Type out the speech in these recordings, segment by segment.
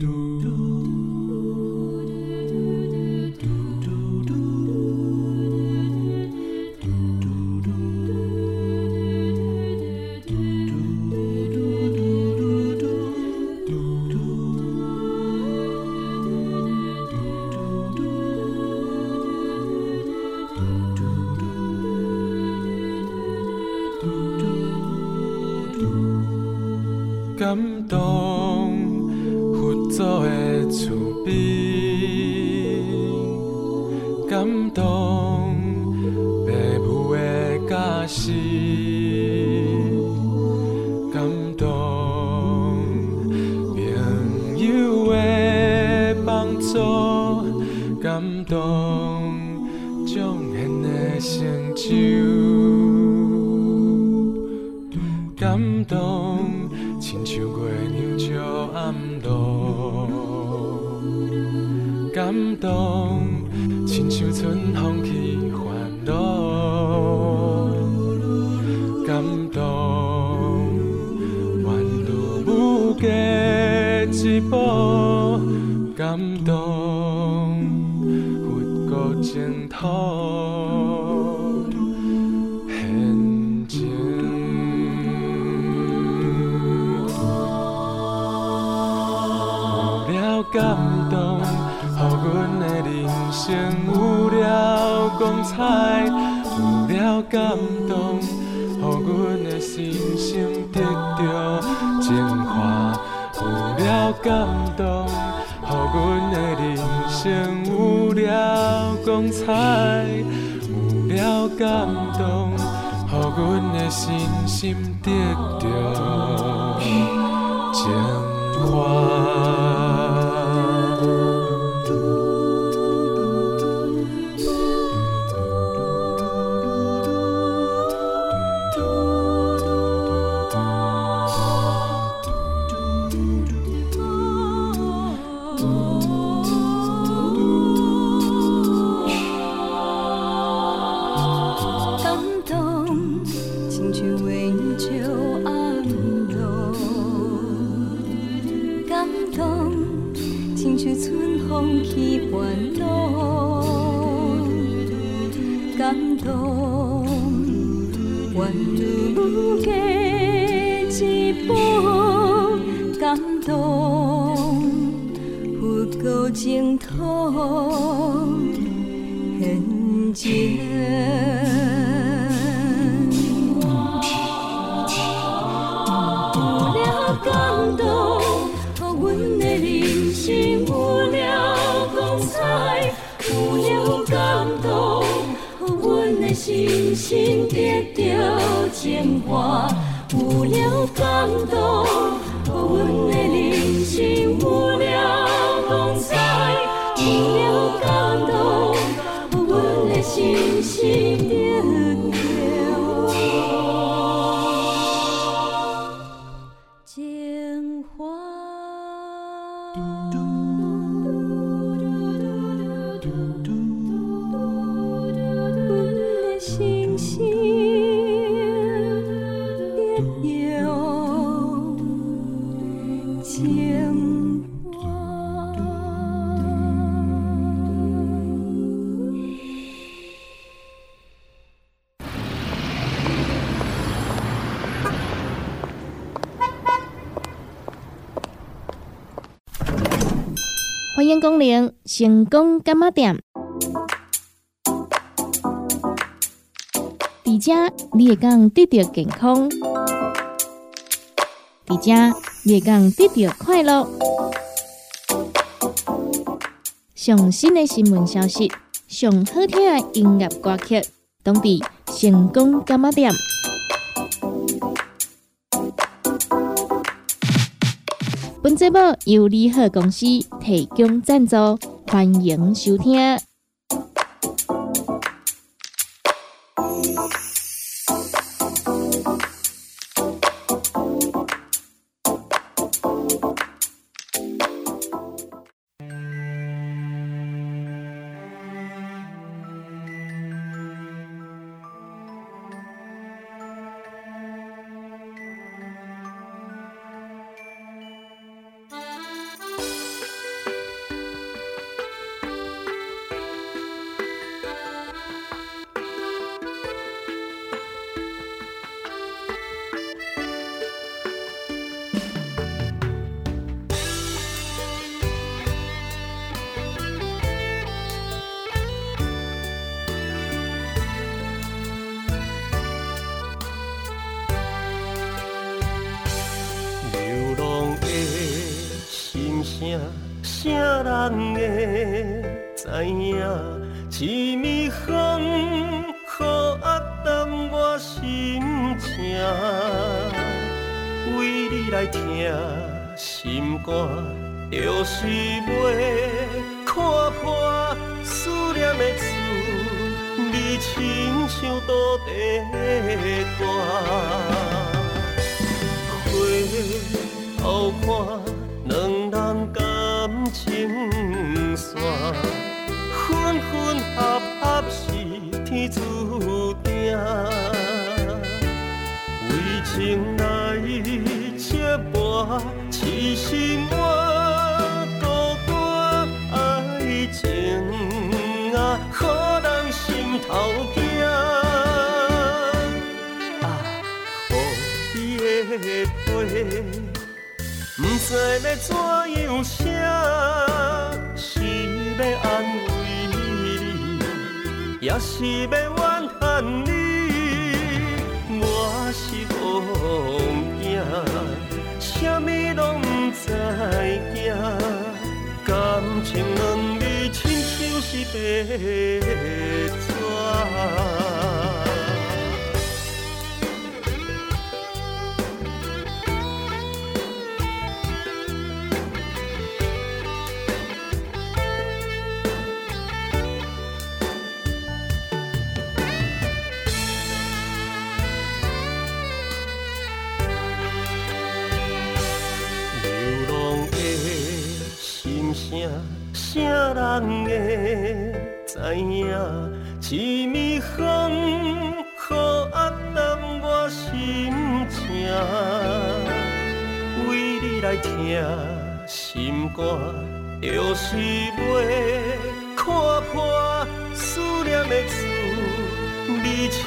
感感动，予阮的人生有了光彩；有了感动，予阮的心声得到净化；有了感动，予阮的人生有了光彩；有了感动，予阮的心声得到净化。人间。有了光彩；有了感动，阮的心得到净化；有了感动，阮的人生成功干妈店。伫遮你会讲得到健康，伫遮你会讲得到快乐。上新的新闻消息，上好听的音乐歌曲，当地成功干妈店。本节目由利好公司提供赞助，欢迎收听。心情，为你来听心肝，就是袂看破思念的字，你亲像土地歌。回头看，两人感情线，分分合合是天注定。为情来结伴，痴心换孤单，爱情啊，可人心头惊。啊，予伊的。不知要怎样写，是要安慰你，也是要怨恨你。我是戆囝，啥物拢不知惊，感情两字亲像是白纸。人会知影？一暝风雨压淡我心情，为你来听心肝，就是要看破思念的字，你亲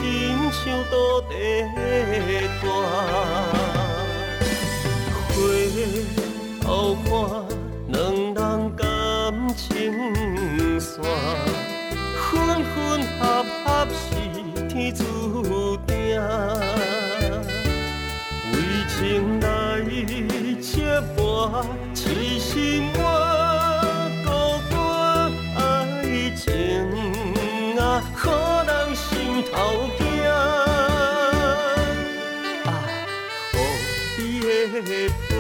像土地歌，回头看。线，分分合合是天注定。为情来结伴，痴心换孤单，爱情啊，可人心头惊。啊，予伊的陪。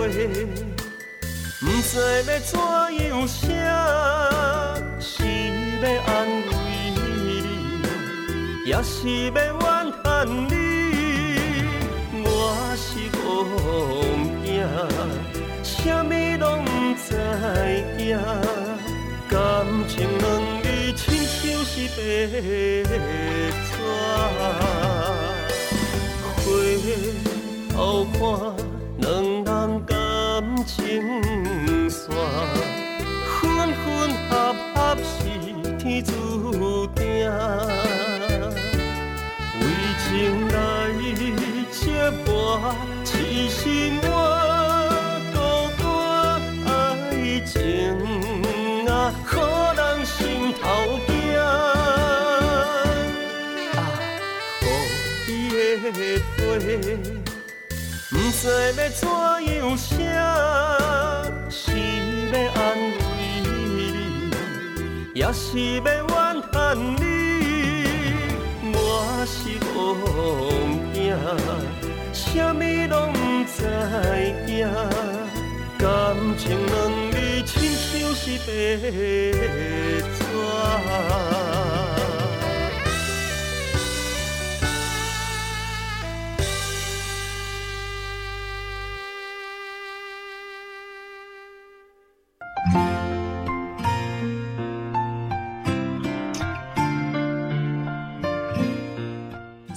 不知要怎样写，要安慰你，也是要怨叹你。我是戆囝，啥物拢不知影，感情两字亲像是白纸。回头看，两人感情。线注定，为情来结伴，痴心我孤单，爱情啊，可人心头惊。啊，予伊的陪，不知要怎样写。也是要怨叹你。我是戆囝，啥物拢不知影，感情两字亲像是白纸。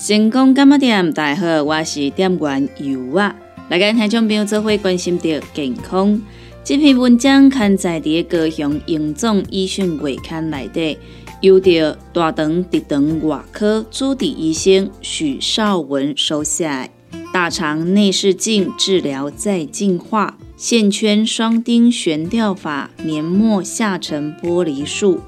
成功干么店，大家好，我是店员尤啊。来跟听众朋友做伙关心着健康。这篇文章刊载伫高雄荣总医讯月刊内底，由着大肠直肠外科主治医生许少文收下。大肠内视镜治疗再进化，线圈双钉悬吊法，黏膜下沉剥离术。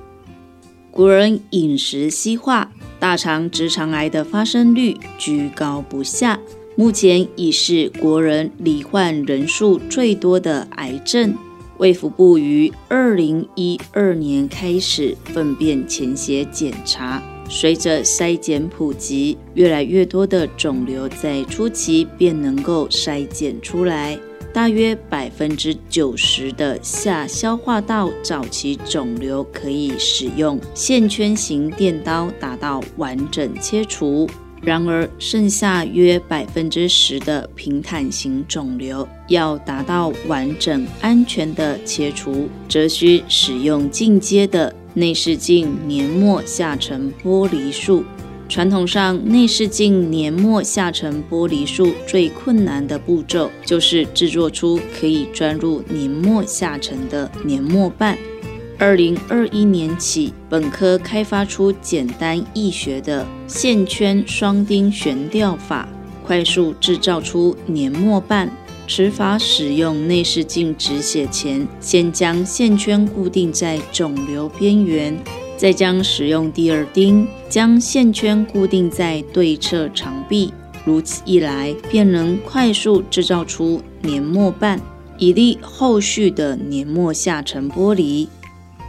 国人饮食西化。大肠直肠癌的发生率居高不下，目前已是国人罹患人数最多的癌症。卫福部于二零一二年开始粪便潜血检查，随着筛检普及，越来越多的肿瘤在初期便能够筛检出来。大约百分之九十的下消化道早期肿瘤可以使用线圈型电刀达到完整切除，然而剩下约百分之十的平坦型肿瘤要达到完整安全的切除，则需使用进阶的内视镜黏膜下层剥离术。传统上，内视镜黏膜下层剥离术最困难的步骤，就是制作出可以钻入黏膜下层的黏膜瓣。二零二一年起，本科开发出简单易学的线圈双钉悬吊法，快速制造出黏膜瓣。此法使用内视镜止血前，先将线圈固定在肿瘤边缘。再将使用第二钉将线圈固定在对侧长臂，如此一来便能快速制造出黏膜瓣，以利后续的黏膜下沉剥离。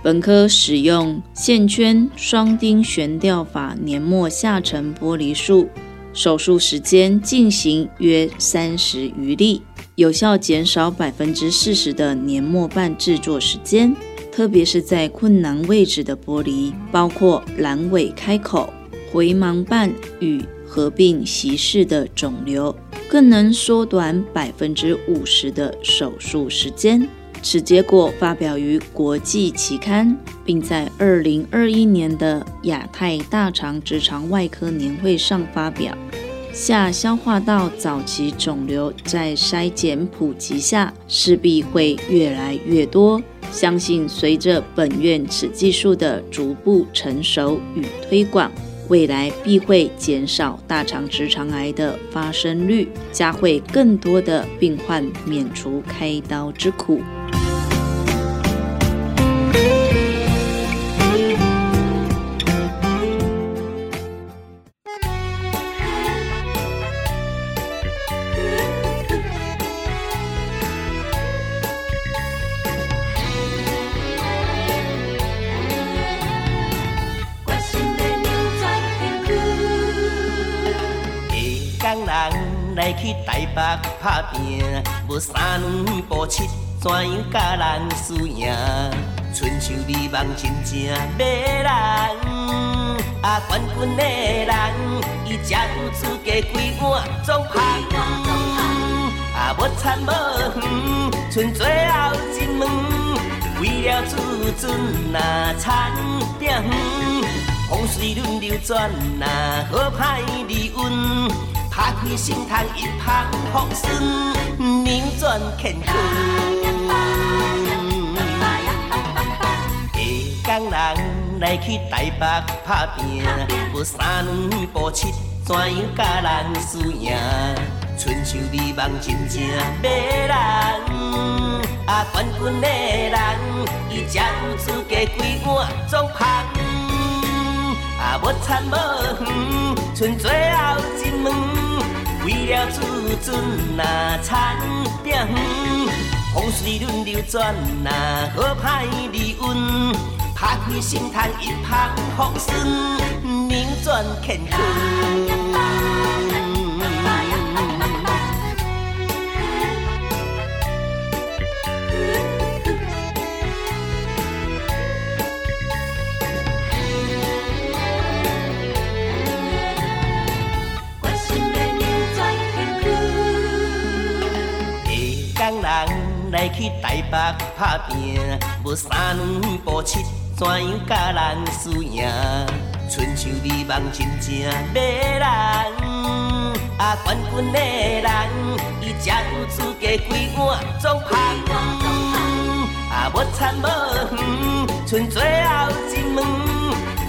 本科使用线圈双钉悬吊法黏膜下沉剥离术，手术时间进行约三十余例，有效减少百分之四十的黏膜瓣制作时间。特别是在困难位置的剥离，包括阑尾开口、回盲瓣与合并息室的肿瘤，更能缩短百分之五十的手术时间。此结果发表于国际期刊，并在二零二一年的亚太大肠直肠外科年会上发表。下消化道早期肿瘤在筛检普及下，势必会越来越多。相信随着本院此技术的逐步成熟与推广，未来必会减少大肠直肠癌的发生率，将会更多的病患免除开刀之苦。来去台北打拼，无三两步七，怎样甲人输赢？春秋美梦真正迷人，啊，冠军的人，伊才有资格归碗总拍。啊，无惨无远，剩最后一门，为了自尊，那惨点远，风水轮流转，那好歹离运。打开心窗，一旁风顺，扭转乾坤。下港人来去台北打拼，无三两步七，怎样甲人输赢？春秋美梦真正迷人，啊，冠军的人，伊才有资格归碗总拍。啊，无惨无远，剩最后一。为了自尊，那惨点远，风水轮流转，呐好歹离运，拍开心窗一拍风顺，扭转乾坤。来去台北打拼，无三两步七，怎样甲人输赢？亲像美梦真正迷人，啊，冠军的人，伊才有资格归碗总拍。啊，无惨无远，剩最后一门，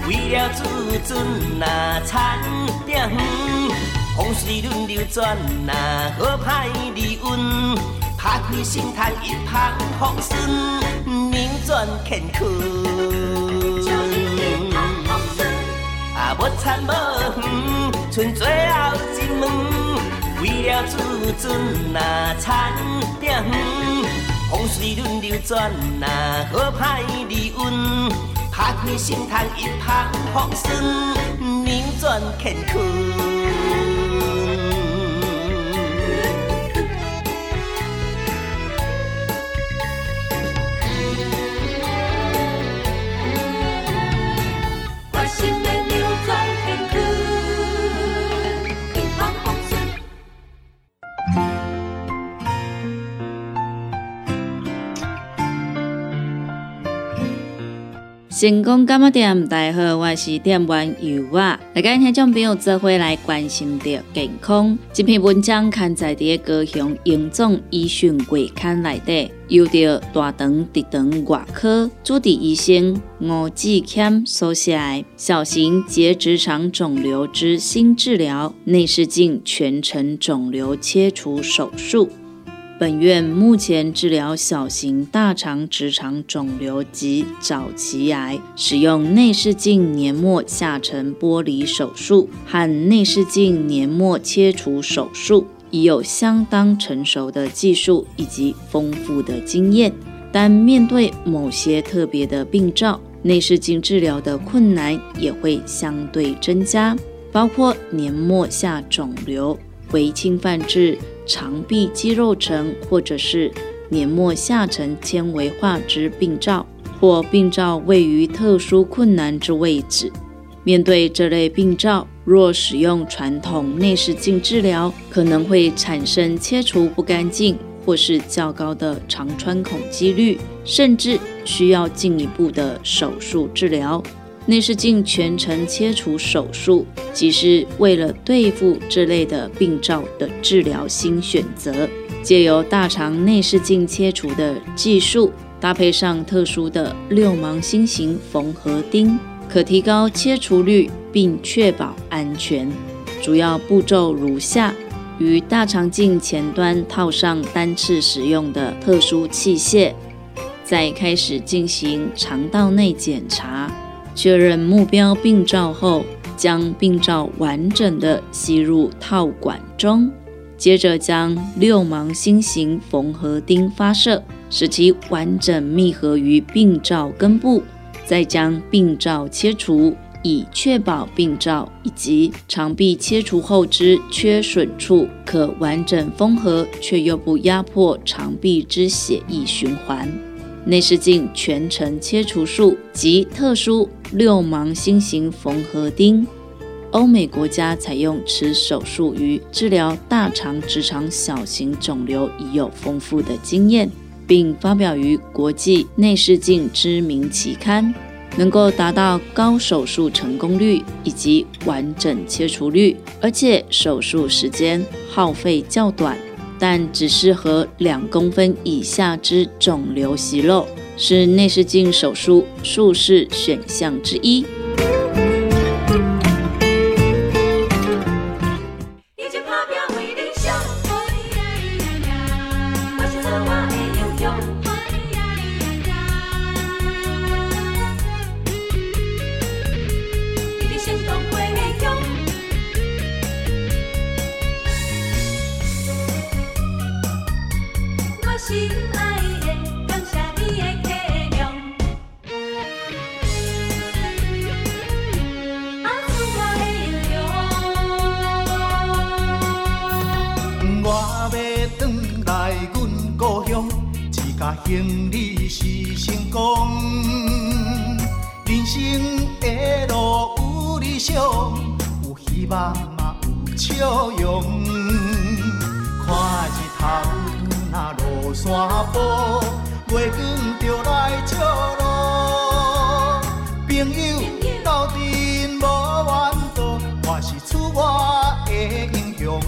为了自尊，那惨点远，风水轮流转，那好歹离运。打开心窗，一旁风顺，扭转乾坤。啊，无惨无远，剩最后一门，为了自尊，那惨点远，风水轮流转，若好歹离运，拍开心窗一旁风顺，扭转乾坤。成功干么店，大家好，我是店员尤啊。来跟听众朋友做伙来关心着健康。这篇文章刊载伫高雄荣总医讯月刊内底，由着大肠直肠外科主治医生吴志谦所写小型结直肠肿瘤之新治疗——内视镜全程肿瘤切除手术。本院目前治疗小型大肠直肠肿瘤及早期癌，使用内视镜黏膜下层剥离手术和内视镜黏膜切除手术，已有相当成熟的技术以及丰富的经验。但面对某些特别的病灶，内视镜治疗的困难也会相对增加，包括黏膜下肿瘤为侵犯至。肠壁肌肉层，或者是黏膜下层纤维化之病灶，或病灶位于特殊困难之位置。面对这类病灶，若使用传统内视镜治疗，可能会产生切除不干净，或是较高的肠穿孔几率，甚至需要进一步的手术治疗。内视镜全程切除手术，即是为了对付这类的病灶的治疗新选择。借由大肠内视镜切除的技术，搭配上特殊的六芒星形缝合钉，可提高切除率并确保安全。主要步骤如下：于大肠镜前端套上单次使用的特殊器械，再开始进行肠道内检查。确认目标病灶后，将病灶完整的吸入套管中，接着将六芒星形缝合钉发射，使其完整密合于病灶根部，再将病灶切除，以确保病灶以及肠壁切除后之缺损处可完整缝合，却又不压迫肠壁之血液循环。内视镜全程切除术及特殊六芒星形缝合钉，欧美国家采用此手术于治疗大肠直肠小型肿瘤已有丰富的经验，并发表于国际内视镜知名期刊，能够达到高手术成功率以及完整切除率，而且手术时间耗费较短。但只适合两公分以下之肿瘤息肉，是内视镜手术术式选项之一。朋友斗阵无怨妒，我是出外的英雄。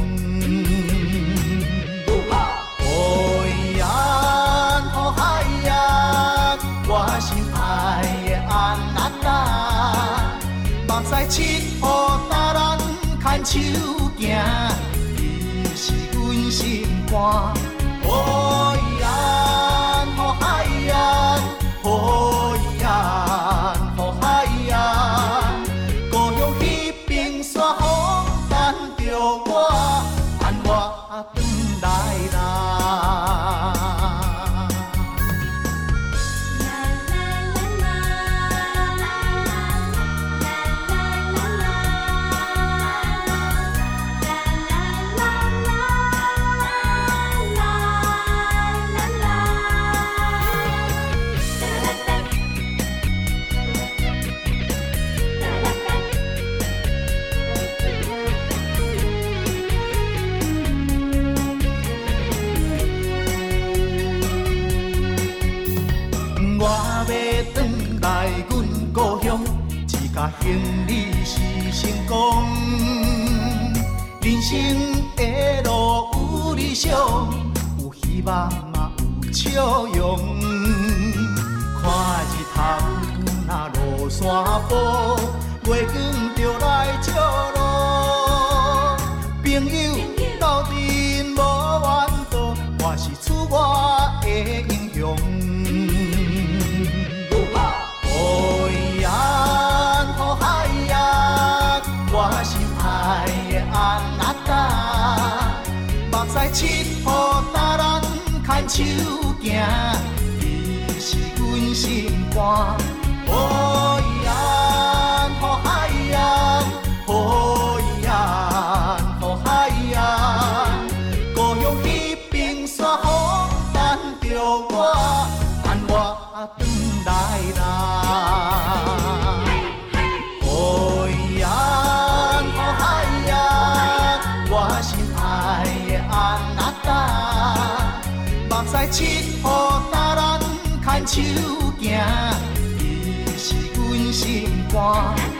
七号大人牵手望嘛有笑容。看日头那落山坡，月光就来照路。朋友斗阵无怨妒，我是出我的英雄。哦呀，哦嗨呀，我心爱的安那达，目屎七雨搭咱牵手行，你是阮心肝。七雨搭咱牵手行，伊是阮心肝。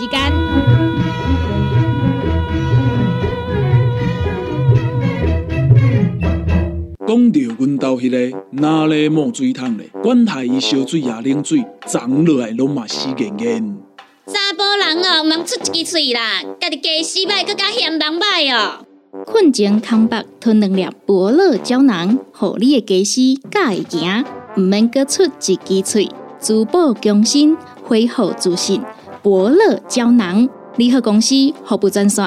时间。讲到阮兜迄个哪里冒水桶咧，管他伊烧水也冷水，长落来拢嘛死硬硬。查甫人哦，毋通出一支喙啦，家己家死歹，更加嫌人歹哦。困前空白吞两粒伯乐胶囊，互你的家私才会行，毋免搁出一支喙。珠宝强身，恢复自信。伯乐胶囊，联合公司服务专线：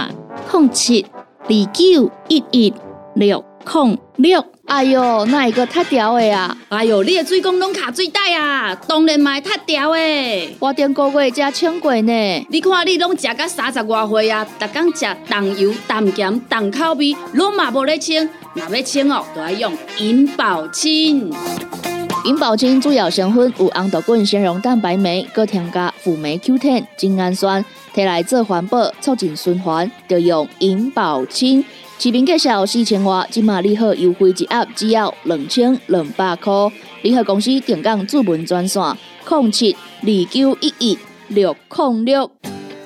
零七二九一一六零六。哎哟，那一个太屌的啊！哎哟，你的水管拢卡水袋啊，当然嘛会塌掉诶。我顶个月才请过呢。你看你拢食到三十外岁啊，逐工食重油、重咸、重口味，拢嘛无咧清。若要清哦，就要用银保清。银保清主要成分有红豆滚、纤溶蛋白酶，搁添加辅酶 Q10、精氨酸，摕来做环保、促进循环，就用银保清。市面介绍四千外，今马联合优惠一盒只要两千两百块。联合公司定岗主文专线：零七二九一一六零六。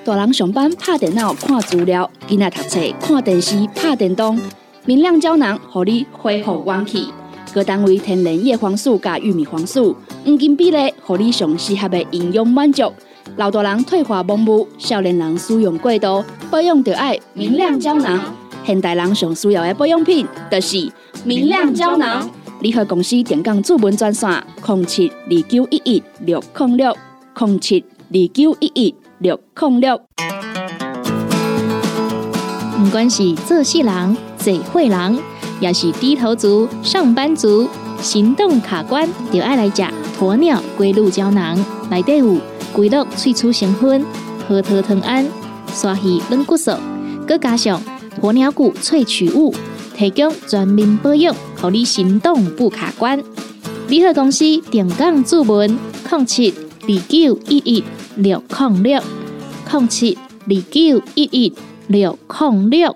大人上班拍电脑看资料，囡仔读册看电视拍电动，明亮胶囊，互你恢复元气。各单位天然叶黄素加玉米黄素，黄金比例，互你上适合的营养满足。老大人退化盲目，少年人使用过度，保养就爱明亮胶囊。现代人上需要的保养品，就是明亮胶囊。联合公司电岗主文专线：零七二九一一六零六零七二九一一六零六。不管是做事人、做会人，也是低头族、上班族，行动卡关，就爱来食鸵鸟龟鹿胶囊。内底有龟鹿萃取成分，核桃藤胺、刷鱼软骨素，佮加上鸵鸟骨萃取物，提供全面保养，让你行动不卡关。联合公司定岗注文：零七二九一一六零六零七二九一一六零六。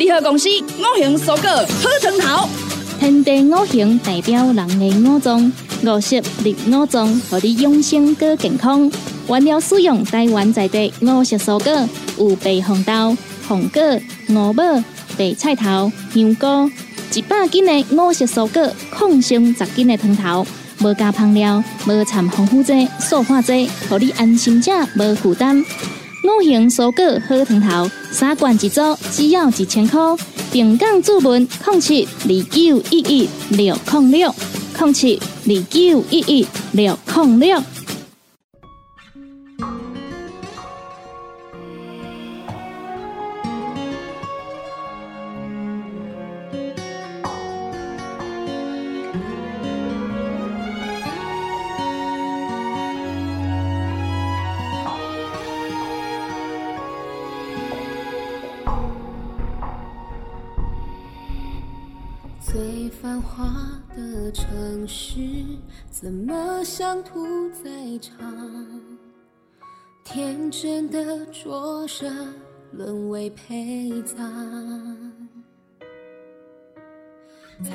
联合公司五行蔬果好汤头。天地五行代表人的五脏，五色绿五脏，予你养生过健康。原料使用台湾在地五色蔬果，有白红豆、红果、五宝、白菜头、香菇，一百斤的五色蔬果，抗性十斤的汤头，无加香料，无掺防腐剂、塑化剂，予你安心吃，无负担。五行蔬果好汤头，三罐一组，只要一千块。平江注文控七二九一一六零六控七二九一一六零六。花的城市怎么像屠宰场？天真的灼热沦为陪葬。踩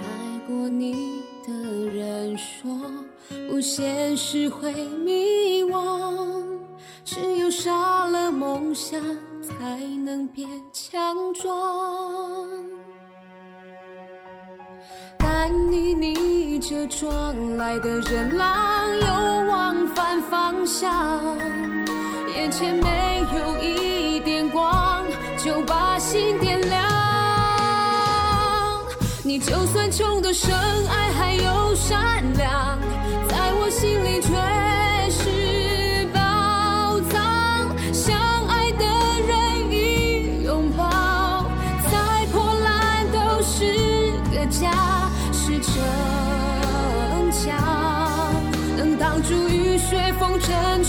过你的人说不现实会迷惘，只有杀了梦想才能变强壮。你逆着撞来的人浪，又往反方向。眼前没有一点光，就把心点亮。你就算穷的深爱，还有善良。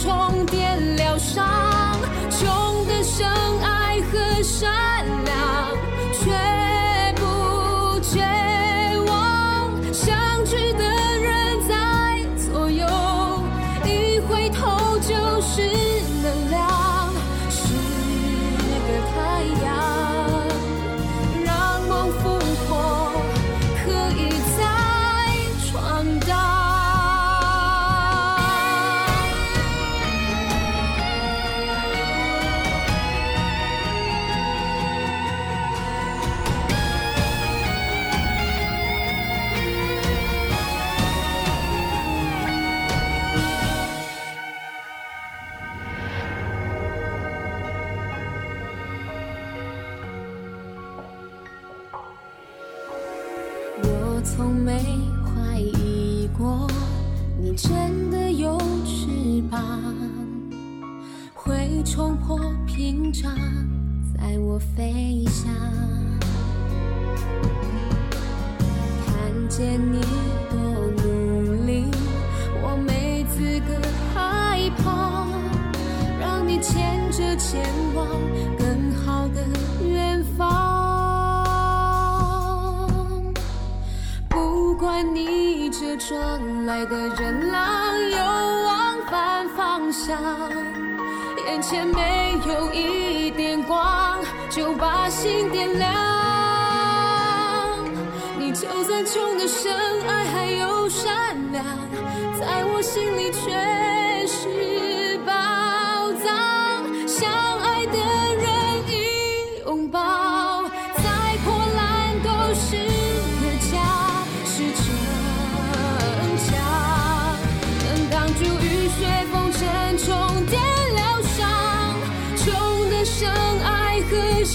充电疗伤，穷的生。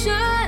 这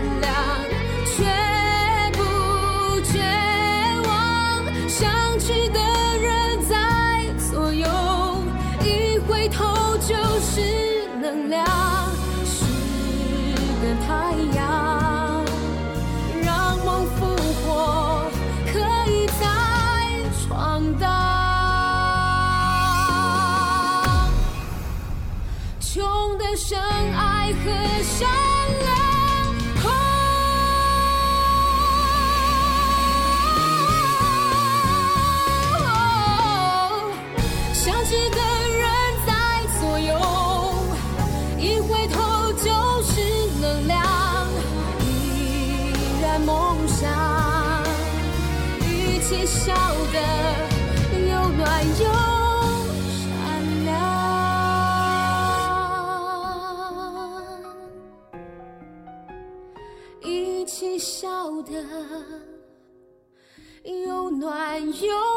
拥有。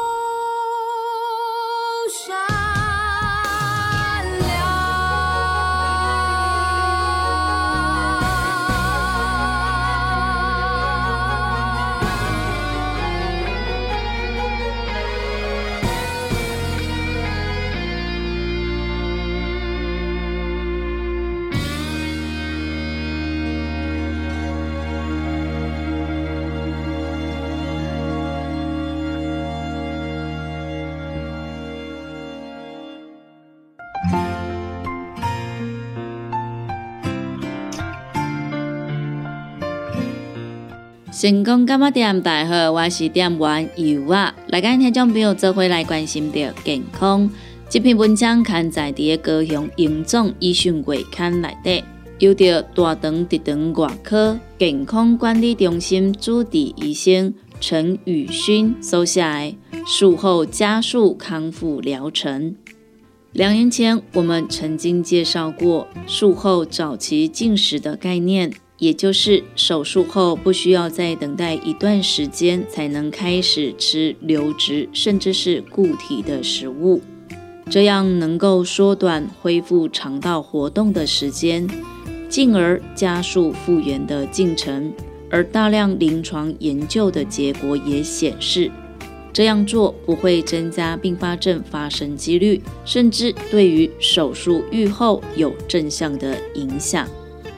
成功干嘛店大号，我是店员尤啊。来跟听众朋友做回来关心着健康。这篇文章刊在伫个高雄荣总医讯月刊内底，由着大肠直肠外科健康管理中心主治医生陈宇勋所写的术后加速康复疗程。两年前，我们曾经介绍过术后早期进食的概念。也就是手术后不需要再等待一段时间才能开始吃流质甚至是固体的食物，这样能够缩短恢复肠道活动的时间，进而加速复原的进程。而大量临床研究的结果也显示，这样做不会增加并发症发生几率，甚至对于手术愈后有正向的影响。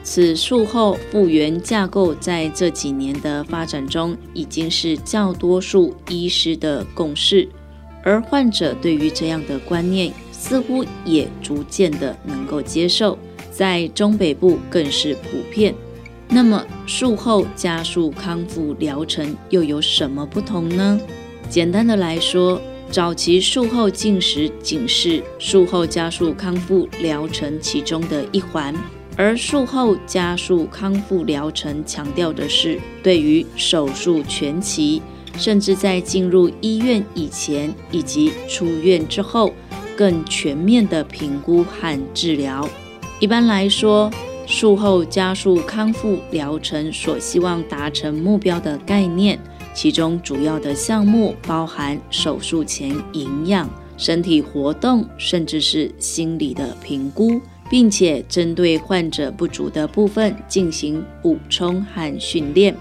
此术后复原架构在这几年的发展中，已经是较多数医师的共识，而患者对于这样的观念似乎也逐渐的能够接受，在中北部更是普遍。那么术后加速康复疗程又有什么不同呢？简单的来说，早期术后进食仅是术后加速康复疗程其中的一环。而术后加速康复疗程强调的是，对于手术全期，甚至在进入医院以前以及出院之后，更全面的评估和治疗。一般来说，术后加速康复疗程所希望达成目标的概念，其中主要的项目包含手术前营养、身体活动，甚至是心理的评估。并且针对患者不足的部分进行补充和训练，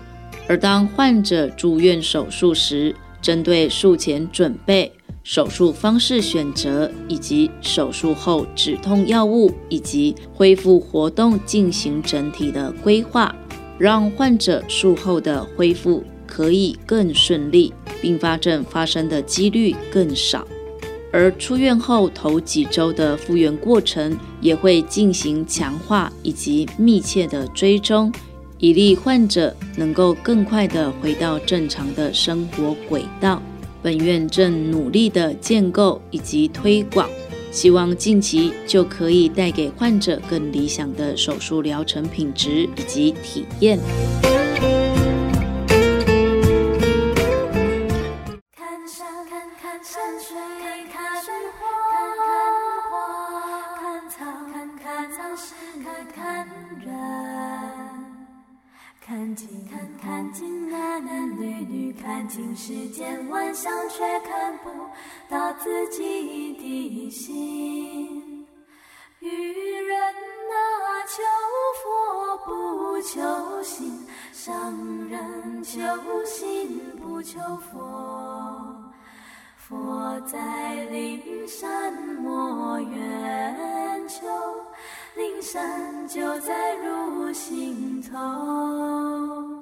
而当患者住院手术时，针对术前准备、手术方式选择以及手术后止痛药物以及恢复活动进行整体的规划，让患者术后的恢复可以更顺利，并发症发生的几率更少。而出院后头几周的复原过程，也会进行强化以及密切的追踪，以利患者能够更快的回到正常的生活轨道。本院正努力的建构以及推广，希望近期就可以带给患者更理想的手术疗程品质以及体验。看尽世间万象，却看不到自己的心。愚人啊，求佛不求心，商人求心不求佛。佛在灵山莫远求，灵山就在汝心头。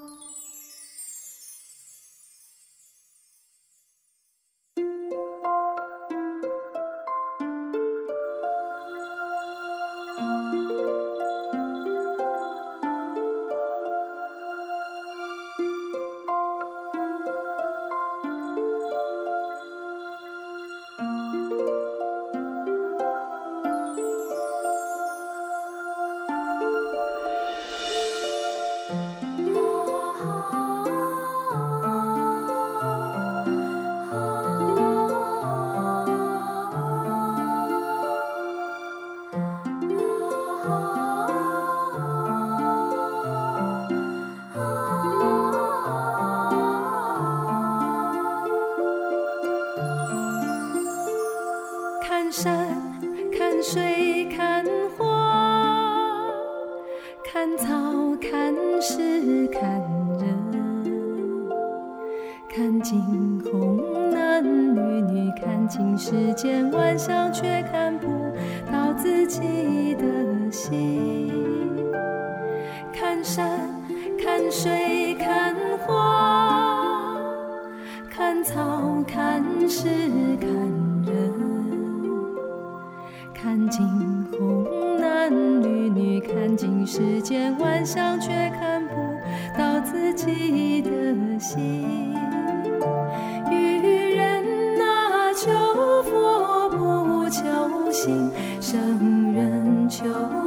圣人求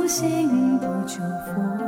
心不求。佛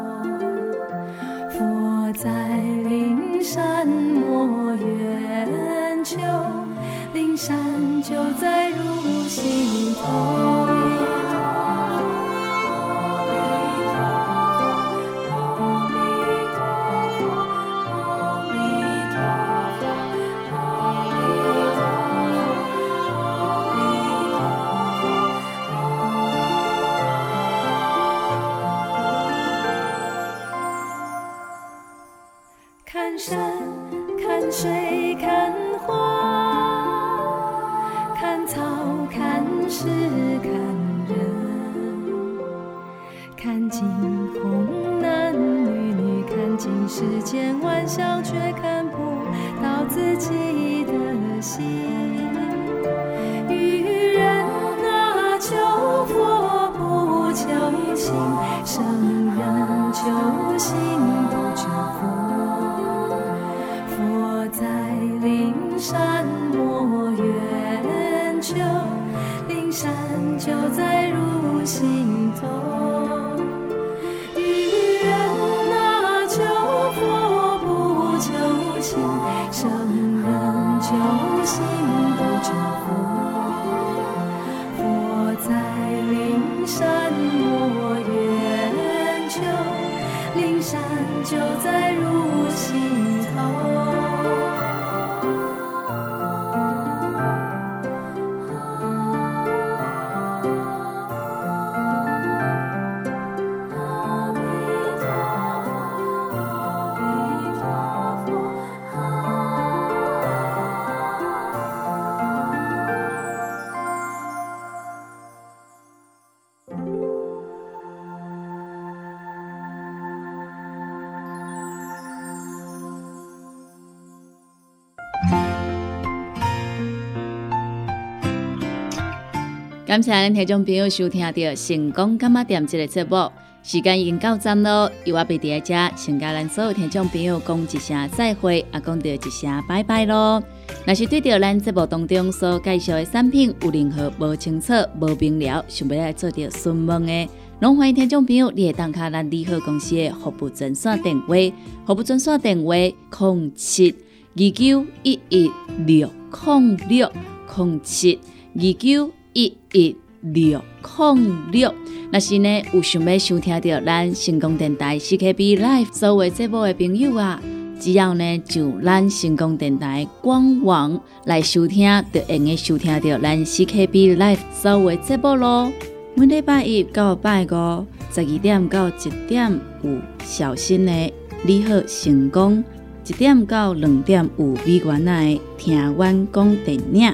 感谢咱听众朋友收听到《成功干嘛店》这个节目，时间已经到站咯，由我贝伫遮，先甲咱所有听众朋友讲一声再会，也讲到一声拜拜咯。若是对着咱节目当中所介绍的产品有任何无清楚、无明了，想要来做着询问的，拢欢迎听众朋友你会当卡咱利好公司的服务专线电话，服务专线电话零七二九一一六零六零七二九。一一六零六，若是呢有想要收听到咱成功电台 CKB Live 所有节目的朋友啊，只要呢就咱成功电台官网来收听，就会用收听到咱 CKB Live 所有节目咯。每礼拜一到拜五十二点到一点有小新的你好成功，一点到两点有美元的听阮讲电影。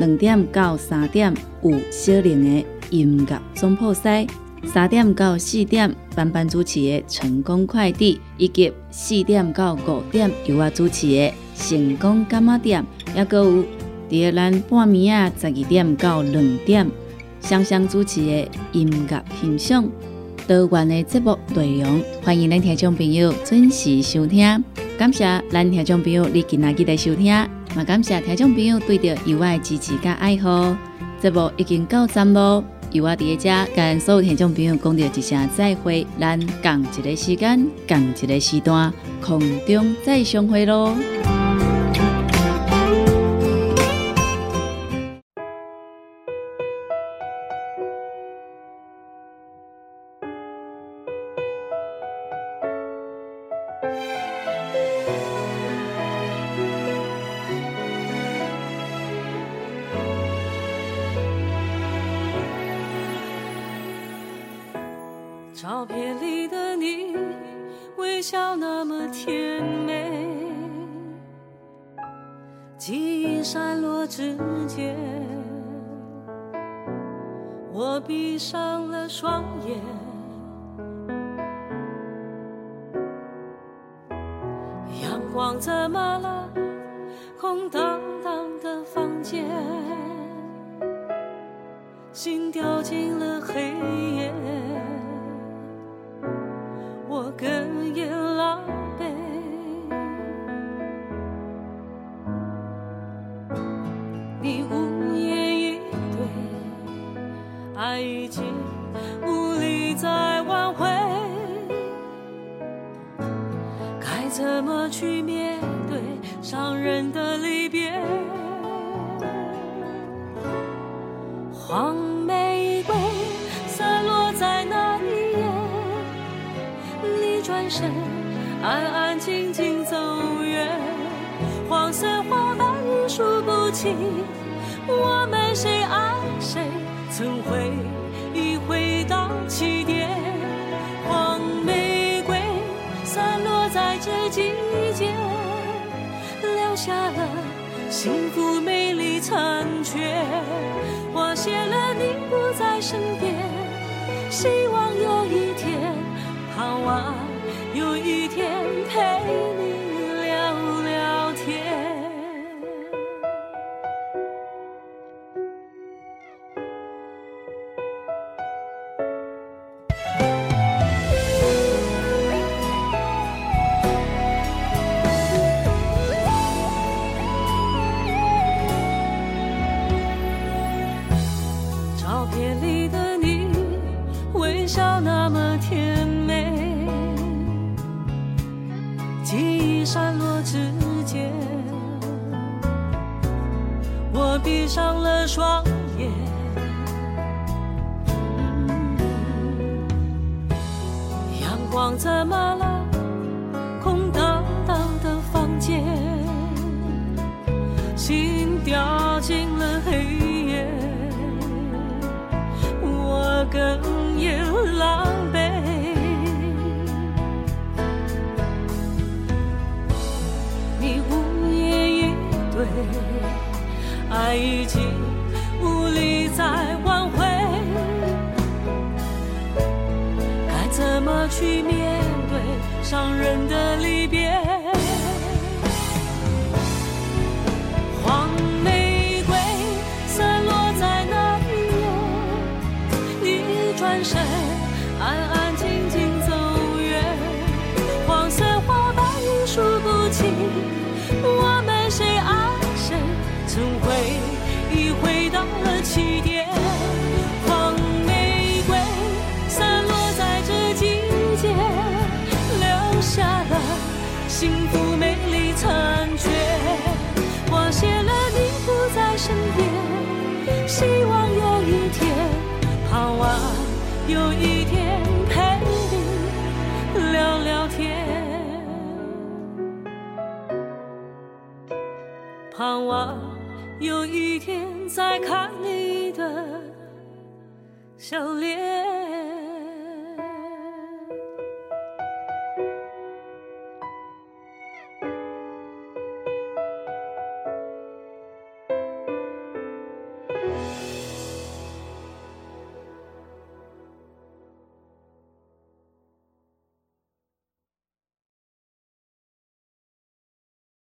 两点到三点有小玲的音乐总铺西，三点到四点班班主持的成功快递，以及四点到五点由我主持的成功干妈店，也搁有伫咱半暝啊十二点到两点双双主持的音乐欣赏。多元的节目内容，欢迎咱听众朋友准时收听。感谢咱听众朋友你今仔日的收听。嘛，感谢听众朋友对着有爱支持甲爱护，节目已经到站咯。有我伫遮跟所有听众朋友讲着一声再会，咱共一个时间，共一个时段，空中再相会咯。照片里的你，微笑那么甜美。记忆散落之间，我闭上了双眼。阳光怎么了？空荡荡的房间，心掉进了黑夜。我我们谁爱谁，曾会一回到起点。黄玫瑰散落在这季节，留下了幸福美丽残缺。我谢了你不在身边，希望有一天。盼望去面对伤人的望有一天再看你的笑脸。